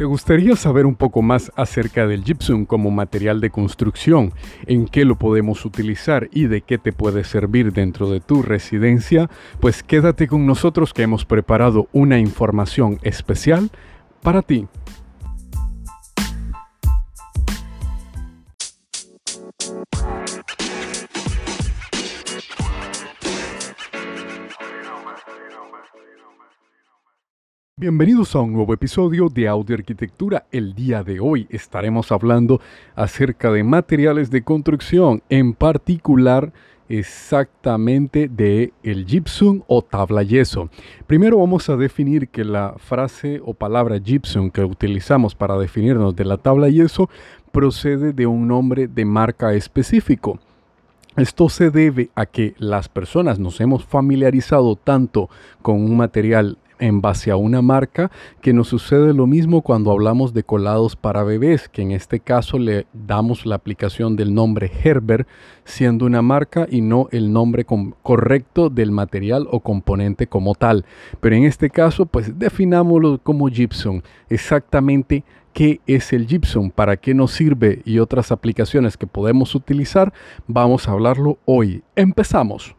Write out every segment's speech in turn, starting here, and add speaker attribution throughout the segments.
Speaker 1: ¿Te gustaría saber un poco más acerca del gypsum como material de construcción, en qué lo podemos utilizar y de qué te puede servir dentro de tu residencia? Pues quédate con nosotros que hemos preparado una información especial para ti. Bienvenidos a un nuevo episodio de Audio Arquitectura. El día de hoy estaremos hablando acerca de materiales de construcción, en particular exactamente de el gypsum o tabla yeso. Primero vamos a definir que la frase o palabra gypsum que utilizamos para definirnos de la tabla yeso procede de un nombre de marca específico. Esto se debe a que las personas nos hemos familiarizado tanto con un material en base a una marca, que nos sucede lo mismo cuando hablamos de colados para bebés, que en este caso le damos la aplicación del nombre Herbert, siendo una marca y no el nombre correcto del material o componente como tal. Pero en este caso, pues definámoslo como gypsum. Exactamente qué es el gypsum, para qué nos sirve y otras aplicaciones que podemos utilizar, vamos a hablarlo hoy. Empezamos.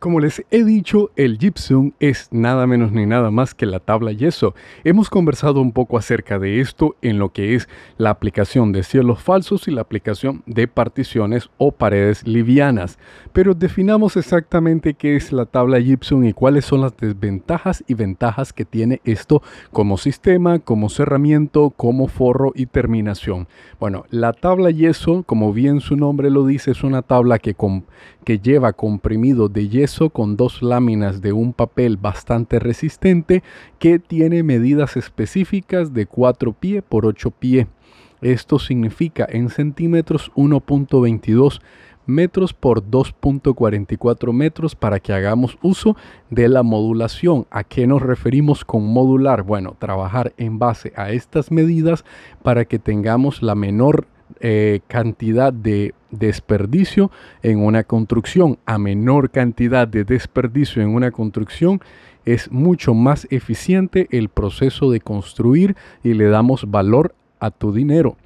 Speaker 1: Como les he dicho, el gypsum es nada menos ni nada más que la tabla yeso. Hemos conversado un poco acerca de esto en lo que es la aplicación de cielos falsos y la aplicación de particiones o paredes livianas. Pero definamos exactamente qué es la tabla gypsum y cuáles son las desventajas y ventajas que tiene esto como sistema, como cerramiento, como forro y terminación. Bueno, la tabla yeso, como bien su nombre lo dice, es una tabla que, que lleva comprimido de yeso con dos láminas de un papel bastante resistente que tiene medidas específicas de 4 pie por 8 pie. Esto significa en centímetros 1.22 metros por 2.44 metros para que hagamos uso de la modulación. ¿A qué nos referimos con modular? Bueno, trabajar en base a estas medidas para que tengamos la menor eh, cantidad de desperdicio en una construcción. A menor cantidad de desperdicio en una construcción es mucho más eficiente el proceso de construir y le damos valor a tu dinero.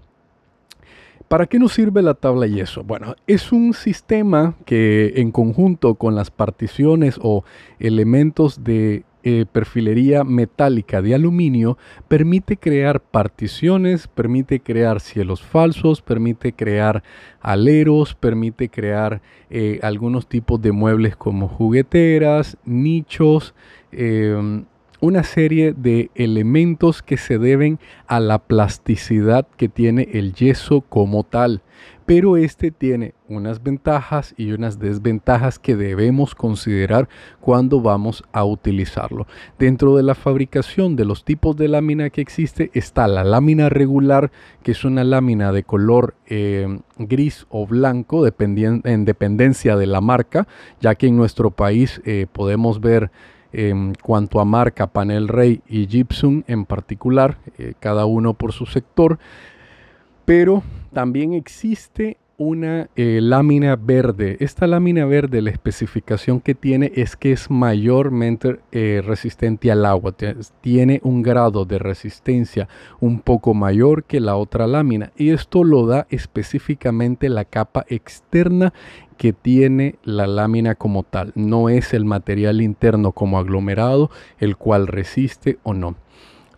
Speaker 1: ¿Para qué nos sirve la tabla yeso? Bueno, es un sistema que en conjunto con las particiones o elementos de eh, perfilería metálica de aluminio permite crear particiones, permite crear cielos falsos, permite crear aleros, permite crear eh, algunos tipos de muebles como jugueteras, nichos, em, una serie de elementos que se deben a la plasticidad que tiene el yeso como tal pero este tiene unas ventajas y unas desventajas que debemos considerar cuando vamos a utilizarlo. Dentro de la fabricación de los tipos de lámina que existe está la lámina regular, que es una lámina de color eh, gris o blanco, en dependencia de la marca, ya que en nuestro país eh, podemos ver en cuanto a marca Panel Rey y Gypsum en particular, eh, cada uno por su sector pero también existe una eh, lámina verde. Esta lámina verde, la especificación que tiene es que es mayormente eh, resistente al agua. Tiene un grado de resistencia un poco mayor que la otra lámina. Y esto lo da específicamente la capa externa que tiene la lámina como tal. No es el material interno como aglomerado, el cual resiste o no.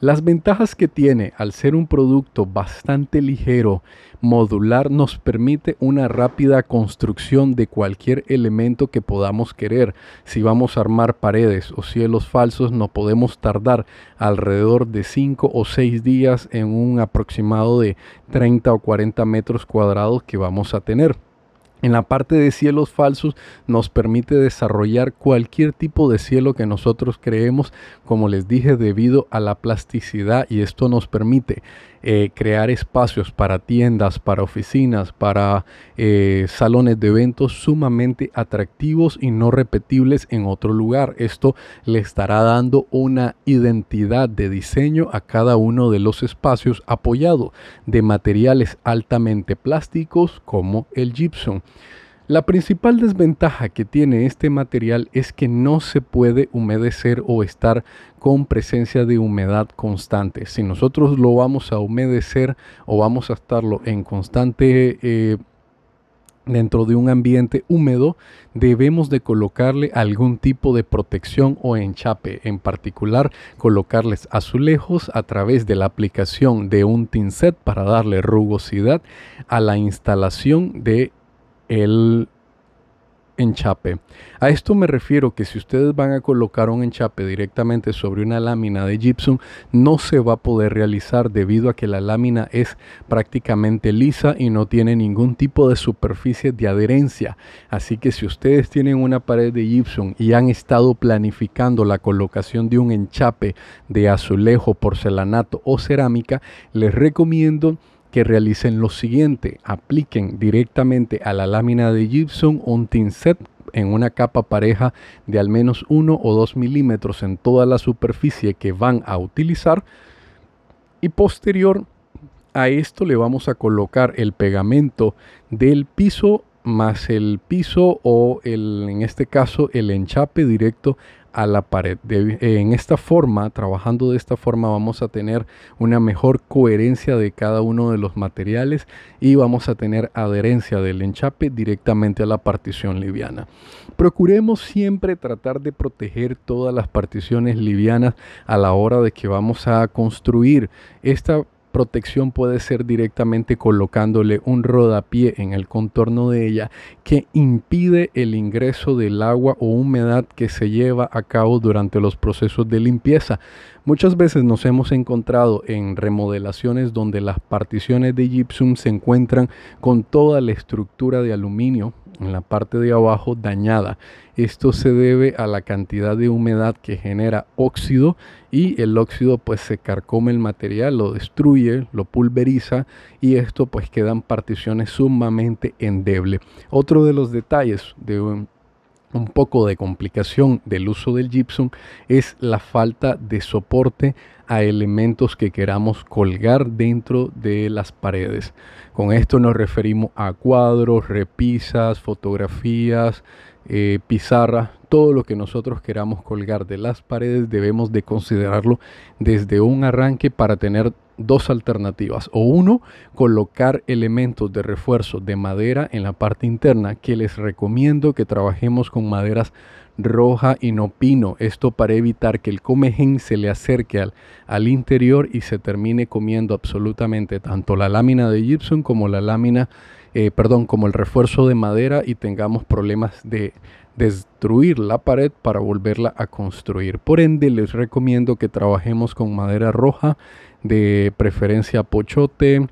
Speaker 1: Las ventajas que tiene al ser un producto bastante ligero, modular, nos permite una rápida construcción de cualquier elemento que podamos querer. Si vamos a armar paredes o cielos falsos, no podemos tardar alrededor de 5 o 6 días en un aproximado de 30 o 40 metros cuadrados que vamos a tener. En la parte de cielos falsos nos permite desarrollar cualquier tipo de cielo que nosotros creemos, como les dije, debido a la plasticidad y esto nos permite eh, crear espacios para tiendas, para oficinas, para eh, salones de eventos sumamente atractivos y no repetibles en otro lugar. Esto le estará dando una identidad de diseño a cada uno de los espacios apoyado de materiales altamente plásticos como el gypsum. La principal desventaja que tiene este material es que no se puede humedecer o estar con presencia de humedad constante. Si nosotros lo vamos a humedecer o vamos a estarlo en constante eh, dentro de un ambiente húmedo, debemos de colocarle algún tipo de protección o enchape, en particular colocarles azulejos a través de la aplicación de un tinset para darle rugosidad a la instalación de el enchape. A esto me refiero que si ustedes van a colocar un enchape directamente sobre una lámina de gypsum, no se va a poder realizar debido a que la lámina es prácticamente lisa y no tiene ningún tipo de superficie de adherencia. Así que si ustedes tienen una pared de gypsum y han estado planificando la colocación de un enchape de azulejo, porcelanato o cerámica, les recomiendo que realicen lo siguiente, apliquen directamente a la lámina de gypsum un tinset en una capa pareja de al menos 1 o 2 milímetros en toda la superficie que van a utilizar. Y posterior a esto le vamos a colocar el pegamento del piso más el piso o el, en este caso el enchape directo a la pared. en esta forma, trabajando de esta forma, vamos a tener una mejor coherencia de cada uno de los materiales y vamos a tener adherencia del enchape directamente a la partición liviana. Procuremos siempre tratar de proteger todas las particiones livianas a la hora de que vamos a construir esta protección puede ser directamente colocándole un rodapié en el contorno de ella que impide el ingreso del agua o humedad que se lleva a cabo durante los procesos de limpieza. Muchas veces nos hemos encontrado en remodelaciones donde las particiones de gypsum se encuentran con toda la estructura de aluminio en la parte de abajo dañada. Esto se debe a la cantidad de humedad que genera óxido y el óxido pues se carcome el material, lo destruye, lo pulveriza y esto pues quedan particiones sumamente endebles. Otro de los detalles de un, poco de complicación del uso del gypsum es la falta de soporte a elementos que queramos colgar dentro de las paredes. Con esto nos referimos a cuadros, repisas, fotografías, eh, pizarra, todo lo que nosotros queramos colgar de las paredes debemos de considerarlo desde un arranque para tener dos alternativas. O uno colocar elementos de refuerzo de madera en la parte interna que les recomiendo que trabajemos con maderas roja y no pino. Esto para evitar que el comején se le acerque al, al interior y se termine comiendo absolutamente tanto la lámina de gypsum como la lámina eh, perdón, como el refuerzo de madera y tengamos problemas de destruir la pared para volverla a construir. Por ende, les recomiendo que trabajemos con madera roja, de preferencia pochote,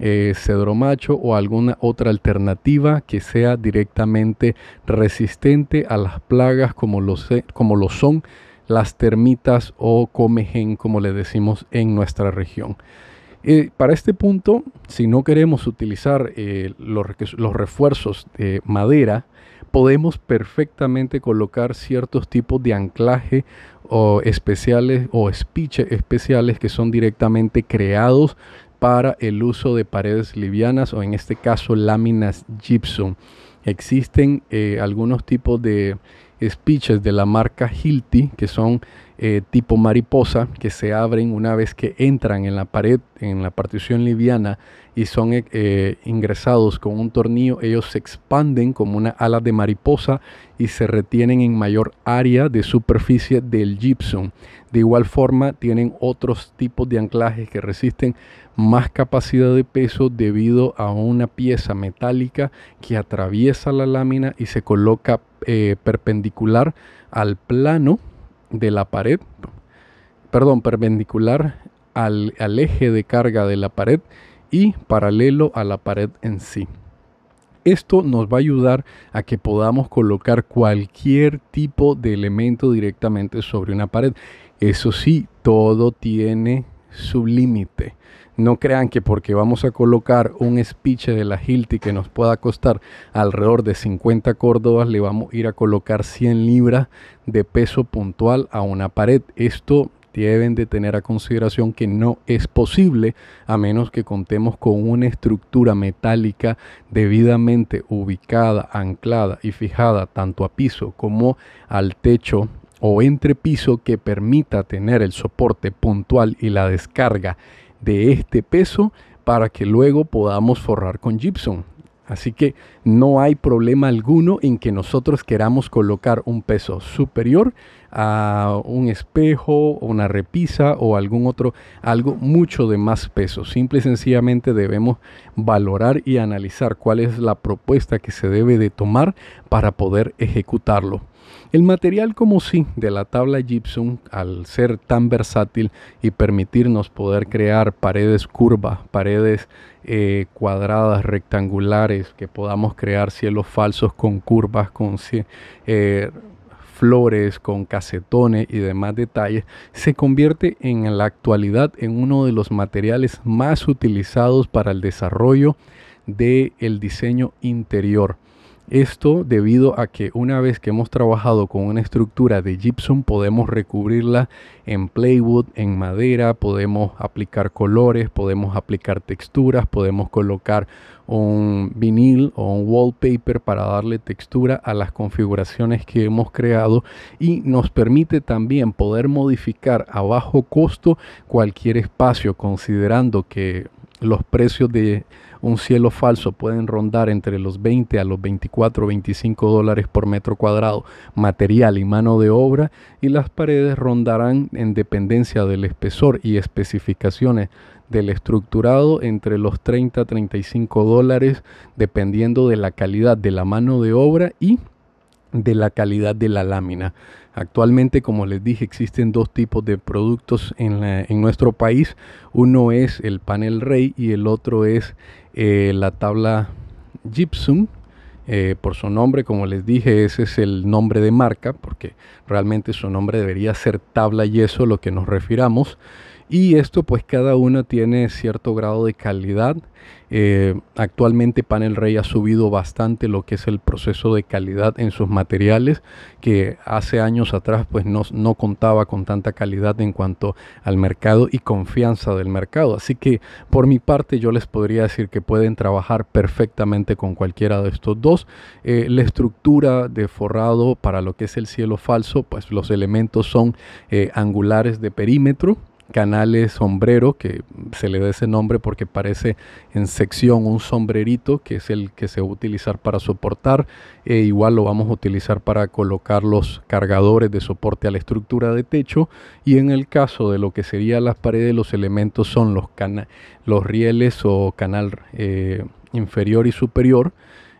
Speaker 1: eh, cedro macho o alguna otra alternativa que sea directamente resistente a las plagas como lo, como lo son las termitas o comején como le decimos en nuestra región. Eh, para este punto, si no queremos utilizar eh, los, refuerzos de madera, podemos perfectamente colocar ciertos tipos de anclaje o especiales o speech especiales que son directamente creados para el uso de paredes livianas o en este caso láminas gypsum. Existen eh, algunos tipos de speeches de la marca Hilti que son eh, tipo mariposa que se abren una vez que entran en la pared, en la partición liviana y son eh, eh, ingresados con un tornillo, ellos se expanden como una ala de mariposa y se retienen en mayor área de superficie del gypsum. De igual forma, tienen otros tipos de anclajes que resisten más capacidad de peso debido a una pieza metálica que atraviesa la lámina y se coloca perpendicular al plano de la pared, perdón, perpendicular al, eje de carga de la pared y paralelo a la pared en sí. Esto nos va a ayudar a que podamos colocar cualquier tipo de elemento directamente sobre una pared. Eso sí, todo tiene su límite. No crean que porque vamos a colocar un speech de la Hilti que nos pueda costar alrededor de 50 córdobas, le vamos a ir a colocar 100 libras de peso puntual a una pared. Esto deben de tener a consideración que no es posible a menos que contemos con una estructura metálica debidamente ubicada, anclada y fijada tanto a piso como al techo o entrepiso que permita tener el soporte puntual y la descarga de este peso para que luego podamos forrar con gypsum. Así que no hay problema alguno en que nosotros queramos colocar un peso superior a un espejo, una repisa o algún otro, algo mucho de más peso. Simple y sencillamente debemos valorar y analizar cuál es la propuesta que se debe de tomar para poder ejecutarlo. El material como sí de la tabla gypsum, al ser tan versátil y permitirnos poder crear paredes curvas, paredes eh, cuadradas, rectangulares, que podamos crear cielos falsos con curvas, con eh, flores, con casetones y demás detalles, se convierte en la actualidad en uno de los materiales más utilizados para el desarrollo del el diseño interior. Esto debido a que una vez que hemos trabajado con una estructura de gypsum podemos recubrirla en plywood, en madera, podemos aplicar colores, podemos aplicar texturas, podemos colocar un vinil o un wallpaper para darle textura a las configuraciones que hemos creado y nos permite también poder modificar a bajo costo cualquier espacio considerando que los precios de un cielo falso pueden rondar entre los 20 a los 24 o 25 dólares por metro cuadrado, material y mano de obra, y las paredes rondarán en dependencia del espesor y especificaciones del estructurado entre los 30 a 35 dólares, dependiendo de la calidad de la mano de obra y de la calidad de la lámina. Actualmente, como les dije, existen dos tipos de productos en, nuestro país. Uno es el panel Rey y el otro es eh, la tabla Gypsum. Eh, por su nombre, como les dije, ese es el nombre de marca, porque realmente su nombre debería ser tabla yeso, lo que nos refiramos. Y esto pues cada uno tiene cierto grado de calidad. Eh, actualmente Panel Rey ha subido bastante lo que es el proceso de calidad en sus materiales, que hace años atrás pues no, no contaba con tanta calidad en cuanto al mercado y confianza del mercado. Así que por mi parte yo les podría decir que pueden trabajar perfectamente con cualquiera de estos dos. Eh, la estructura de forrado para lo que es el cielo falso, pues los elementos son eh, angulares de perímetro canales sombrero, que se le da ese nombre porque parece en sección un sombrerito, que es el que se va a utilizar para soportar. E igual lo vamos a utilizar para colocar los cargadores de soporte a la estructura de techo. Y en el caso de lo que sería las paredes, los elementos son los, los rieles o canal eh, inferior y superior.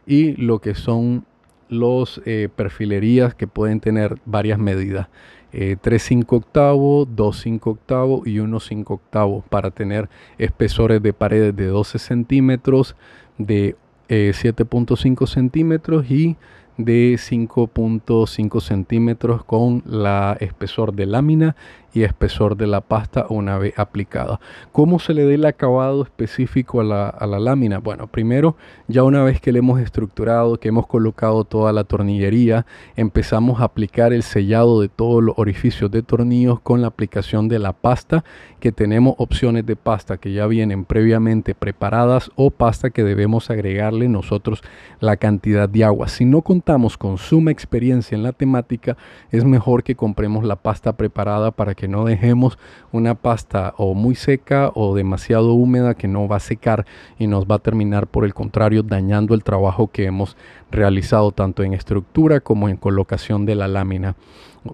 Speaker 1: Y lo que son los eh, perfilerías que pueden tener varias medidas eh, 3 5 octavos, 2 5 octavos y 1 5 octavos para tener espesores de paredes de 12 centímetros, de 7.5 eh, centímetros y de 5.5 centímetros con la espesor de lámina y espesor de la pasta una vez aplicada. ¿Cómo se le dé el acabado específico a la, lámina? Bueno, primero, ya una vez que le hemos estructurado, que hemos colocado toda la tornillería, empezamos a aplicar el sellado de todos los orificios de tornillos con la aplicación de la pasta, que tenemos opciones de pasta que ya vienen previamente preparadas o pasta que debemos agregarle nosotros la cantidad de agua. Si no contamos con suma experiencia en la temática, es mejor que compremos la pasta preparada para que no dejemos una pasta o muy seca o demasiado húmeda que no va a secar y nos va a terminar por el contrario dañando el trabajo que hemos realizado tanto en estructura como en colocación de la lámina.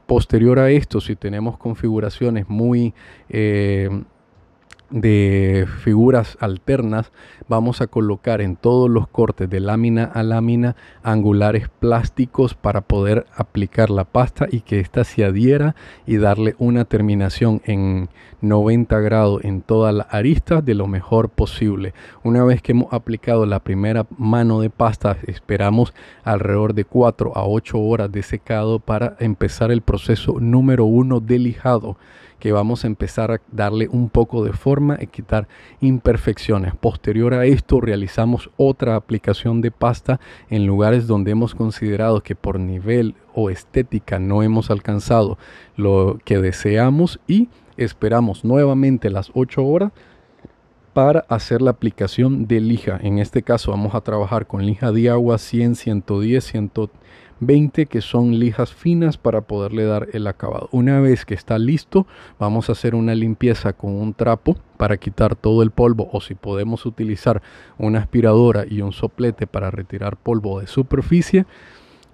Speaker 1: Posterior a esto, si tenemos configuraciones muy eh, de figuras alternas vamos a colocar en todos los cortes de lámina a lámina angulares plásticos para poder aplicar la pasta y que ésta se adhiera y darle una terminación en 90 grados en toda la arista de lo mejor posible. Una vez que hemos aplicado la primera mano de pasta esperamos alrededor de 4 a 8 horas de secado para empezar el proceso número uno de lijado que vamos a empezar a darle un poco de forma y quitar imperfecciones. Posterior a esto realizamos otra aplicación de pasta en lugares donde hemos considerado que por nivel o estética no hemos alcanzado lo que deseamos y esperamos nuevamente las 8 horas para hacer la aplicación de lija. En este caso vamos a trabajar con lija de agua 100, 110, 120 que son lijas finas para poderle dar el acabado. Una vez que está listo, vamos a hacer una limpieza con un trapo para quitar todo el polvo o si podemos utilizar una aspiradora y un soplete para retirar polvo de superficie.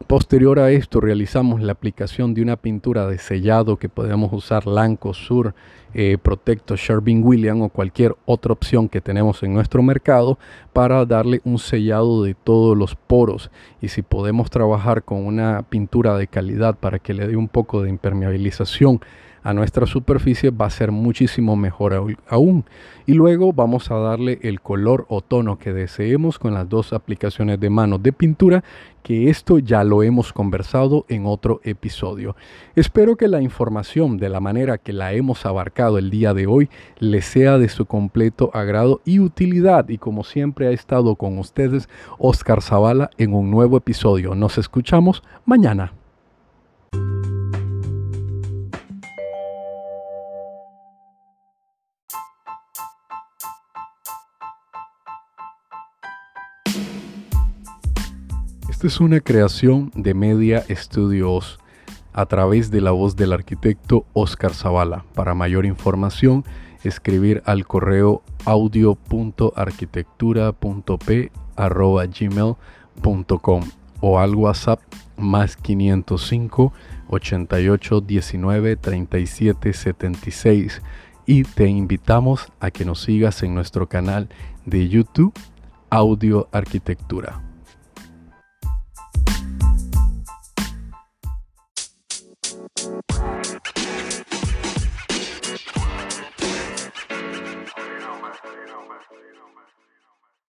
Speaker 1: Posterior a esto realizamos la aplicación de una pintura de sellado que podemos usar Lanco, Sur, eh, Protecto, Sherwin Williams o cualquier otra opción que tenemos en nuestro mercado para darle un sellado de todos los poros. Y si podemos trabajar con una pintura de calidad para que le dé un poco de impermeabilización a nuestra superficie va a ser muchísimo mejor aún. Y luego vamos a darle el color o tono que deseemos con las dos aplicaciones de mano de pintura, que esto ya lo hemos conversado en otro episodio. Espero que la información de la manera que la hemos abarcado el día de hoy les sea de su completo agrado y utilidad. Y como siempre ha estado con ustedes Oscar Zavala en un nuevo episodio. Nos escuchamos mañana. Esta es una creación de Media Studios a través de la voz del arquitecto Oscar Zavala. Para mayor información, escribir al correo audio.arquitectura.p.gmail.com o al WhatsApp más 505 88 19 37 76 y te invitamos a que nos sigas en nuestro canal de YouTube Audio Arquitectura.